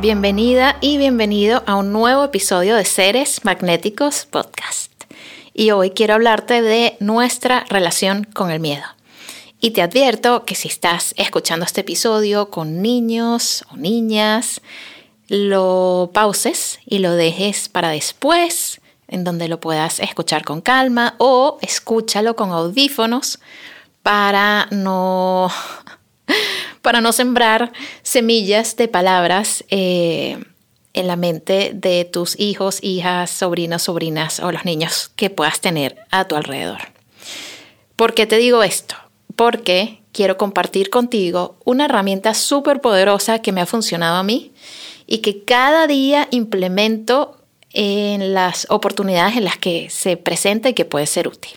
Bienvenida y bienvenido a un nuevo episodio de Seres Magnéticos Podcast. Y hoy quiero hablarte de nuestra relación con el miedo. Y te advierto que si estás escuchando este episodio con niños o niñas, lo pauses y lo dejes para después, en donde lo puedas escuchar con calma o escúchalo con audífonos para no para no sembrar semillas de palabras eh, en la mente de tus hijos, hijas, sobrinos, sobrinas o los niños que puedas tener a tu alrededor. ¿Por qué te digo esto? Porque quiero compartir contigo una herramienta súper poderosa que me ha funcionado a mí y que cada día implemento en las oportunidades en las que se presenta y que puede ser útil.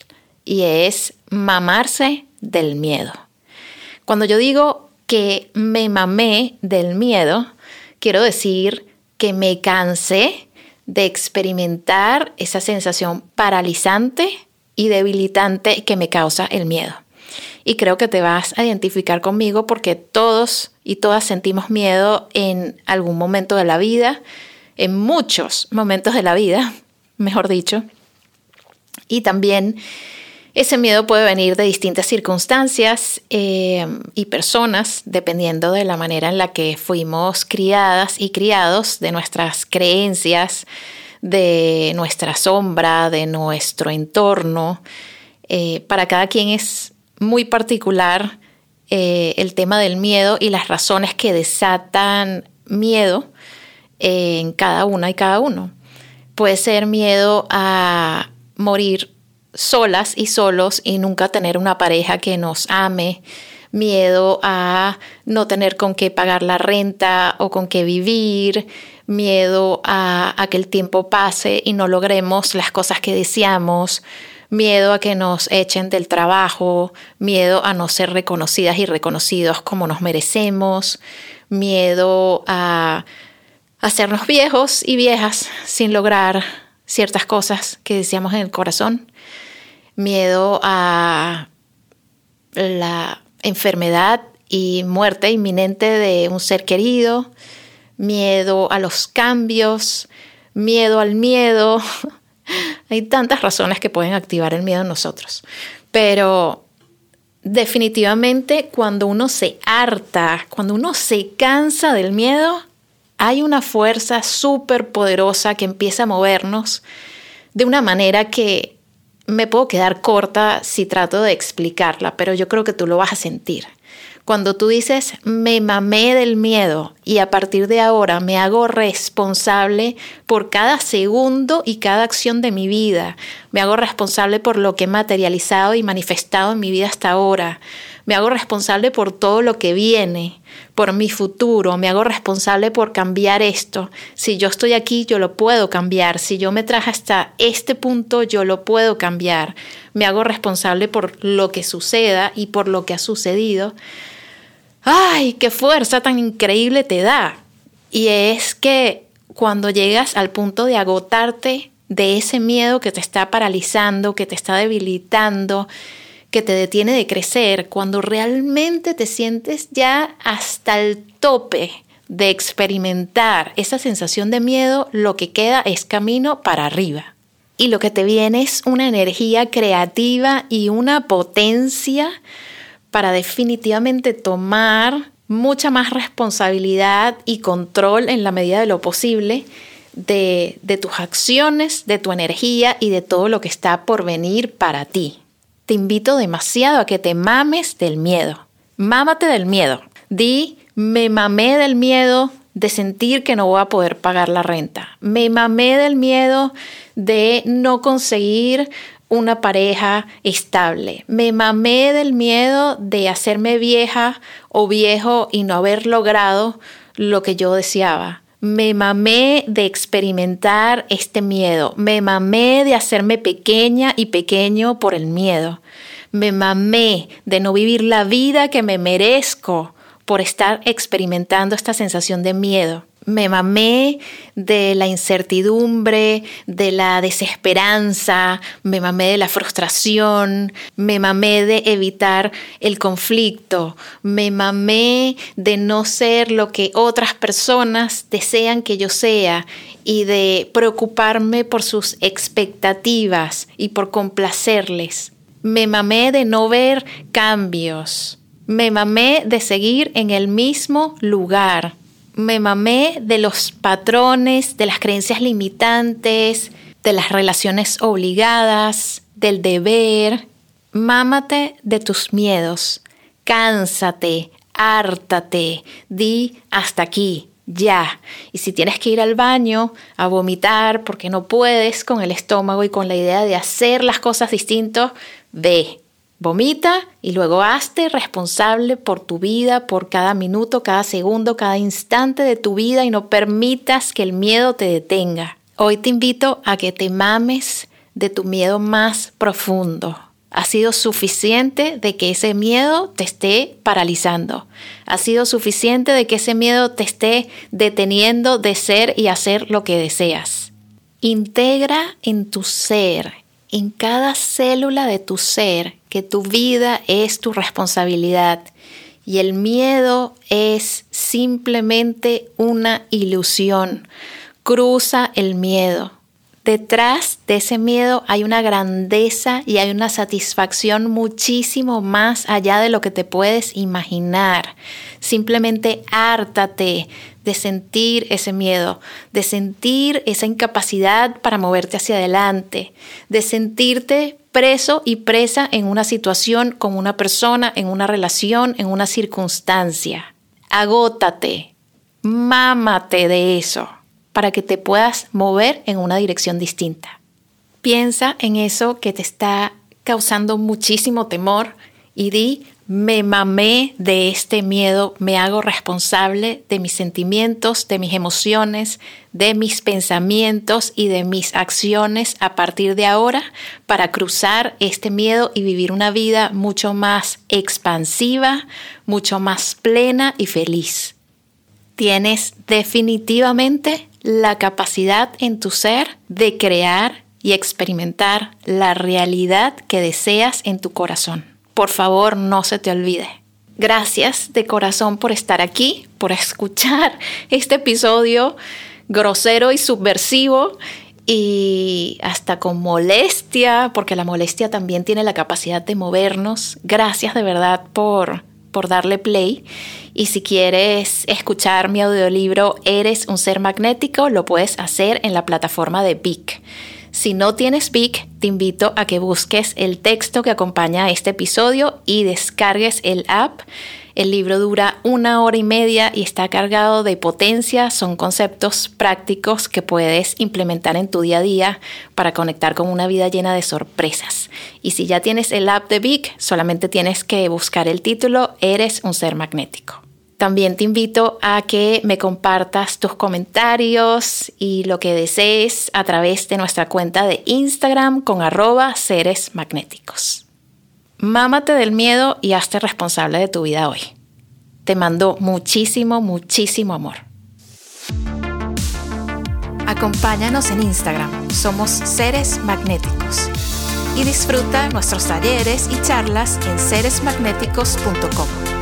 Y es mamarse del miedo. Cuando yo digo que me mamé del miedo, quiero decir que me cansé de experimentar esa sensación paralizante y debilitante que me causa el miedo. Y creo que te vas a identificar conmigo porque todos y todas sentimos miedo en algún momento de la vida, en muchos momentos de la vida, mejor dicho. Y también ese miedo puede venir de distintas circunstancias eh, y personas, dependiendo de la manera en la que fuimos criadas y criados, de nuestras creencias, de nuestra sombra, de nuestro entorno. Eh, para cada quien es muy particular eh, el tema del miedo y las razones que desatan miedo en cada una y cada uno. Puede ser miedo a morir solas y solos y nunca tener una pareja que nos ame, miedo a no tener con qué pagar la renta o con qué vivir, miedo a, que el tiempo pase y no logremos las cosas que deseamos, miedo a que nos echen del trabajo, miedo a no ser reconocidas y reconocidos como nos merecemos, miedo a hacernos viejos y viejas sin lograr ciertas cosas que deseamos en el corazón miedo a la enfermedad y muerte inminente de un ser querido, miedo a los cambios, miedo al miedo. Hay tantas razones que pueden activar el miedo en nosotros. Pero definitivamente cuando uno se harta, cuando uno se cansa del miedo, hay una fuerza súper poderosa que empieza a movernos de una manera que me puedo quedar corta si trato de explicarla, pero yo creo que tú lo vas a sentir. Cuando tú dices, me mamé del miedo y a partir de ahora me hago responsable por cada segundo y cada acción de mi vida, me hago responsable por lo que he materializado y manifestado en mi vida hasta ahora, me hago responsable por todo lo que viene, por mi futuro, me hago responsable por cambiar esto. Si yo estoy aquí, yo lo puedo cambiar. Si yo me traje hasta este punto, yo lo puedo cambiar. Me hago responsable por lo que suceda y por lo que ha sucedido. ¡Ay, qué fuerza tan increíble te da! Y es que cuando llegas al punto de agotarte de ese miedo que te está paralizando, que te está debilitando, que te detiene de crecer, cuando realmente te sientes ya hasta el tope de experimentar esa sensación de miedo, lo que queda es camino para arriba. Y lo que te viene es una energía creativa y una potencia para definitivamente tomar mucha más responsabilidad y control en la medida de lo posible de, de tus acciones, de tu energía y de todo lo que está por venir para ti te invito demasiado a que te mames del miedo. Mámate del miedo. Di, me mamé del miedo de sentir que no voy a poder pagar la renta. Me mamé del miedo de no conseguir una pareja estable. Me mamé del miedo de hacerme vieja o viejo y no haber logrado lo que yo deseaba. Me mamé de experimentar este miedo. Me mamé de hacerme pequeña y pequeño por el miedo. Me mamé de no vivir la vida que me merezco por estar experimentando esta sensación de miedo me mamé de la incertidumbre, de la desesperanza, me mamé de la frustración, me mamé de evitar el conflicto, me mamé de no ser lo que otras personas desean que yo sea y de preocuparme por sus expectativas y por complacerles. Me mamé de no ver cambios. Me mamé de seguir en el mismo lugar me mamé de los patrones, de las creencias limitantes, de las relaciones obligadas, del deber. Mámate de tus miedos, cánsate, hártate, di hasta aquí, ya. Y si tienes que ir al baño a vomitar porque no puedes con el estómago y con la idea de hacer las cosas distintos, ve, Vomita y luego hazte responsable por tu vida, por cada minuto, cada segundo, cada instante de tu vida y no permitas que el miedo te detenga. Hoy te invito a que te mames de tu miedo más profundo. Ha sido suficiente de que ese miedo te esté paralizando. Ha sido suficiente de que ese miedo te esté deteniendo de ser y hacer lo que deseas. Integra en tu ser, en cada célula de tu ser que tu vida es tu responsabilidad y el miedo es simplemente una ilusión. Cruza el miedo. Detrás de ese miedo hay una grandeza y hay una satisfacción muchísimo más allá de lo que te puedes imaginar. Simplemente hártate de sentir ese miedo, de sentir esa incapacidad para moverte hacia adelante, de sentirte preso y presa en una situación con una persona, en una relación, en una circunstancia. Agótate, mámate de eso para que te puedas mover en una dirección distinta. Piensa en eso que te está causando muchísimo temor y di, me mamé de este miedo, me hago responsable de mis sentimientos, de mis emociones, de mis pensamientos y de mis acciones a partir de ahora para cruzar este miedo y vivir una vida mucho más expansiva, mucho más plena y feliz. Tienes definitivamente la capacidad en tu ser de crear y experimentar la realidad que deseas en tu corazón. Por favor, no se te olvide. Gracias de corazón por estar aquí, por escuchar este episodio grosero y subversivo y hasta con molestia, porque la molestia también tiene la capacidad de movernos. Gracias de verdad por por darle play. Y si quieres escuchar mi audiolibro Eres un ser magnético, lo puedes hacer en la plataforma de Vic. Si no tienes Vic, te invito a que busques el texto que acompaña a este episodio y descargues el app. El libro dura una hora y media y está cargado de potencia. Son conceptos prácticos que puedes implementar en tu día a día para conectar con una vida llena de sorpresas. Y si ya tienes el app de Vic, solamente tienes que buscar el título Eres un ser magnético. También te invito a que me compartas tus comentarios y lo que desees a través de nuestra cuenta de Instagram con arroba seres magnéticos. Mámate del miedo y hazte responsable de tu vida hoy. Te mando muchísimo, muchísimo amor. Acompáñanos en Instagram, somos seres magnéticos. Y disfruta nuestros talleres y charlas en seresmagnéticos.com.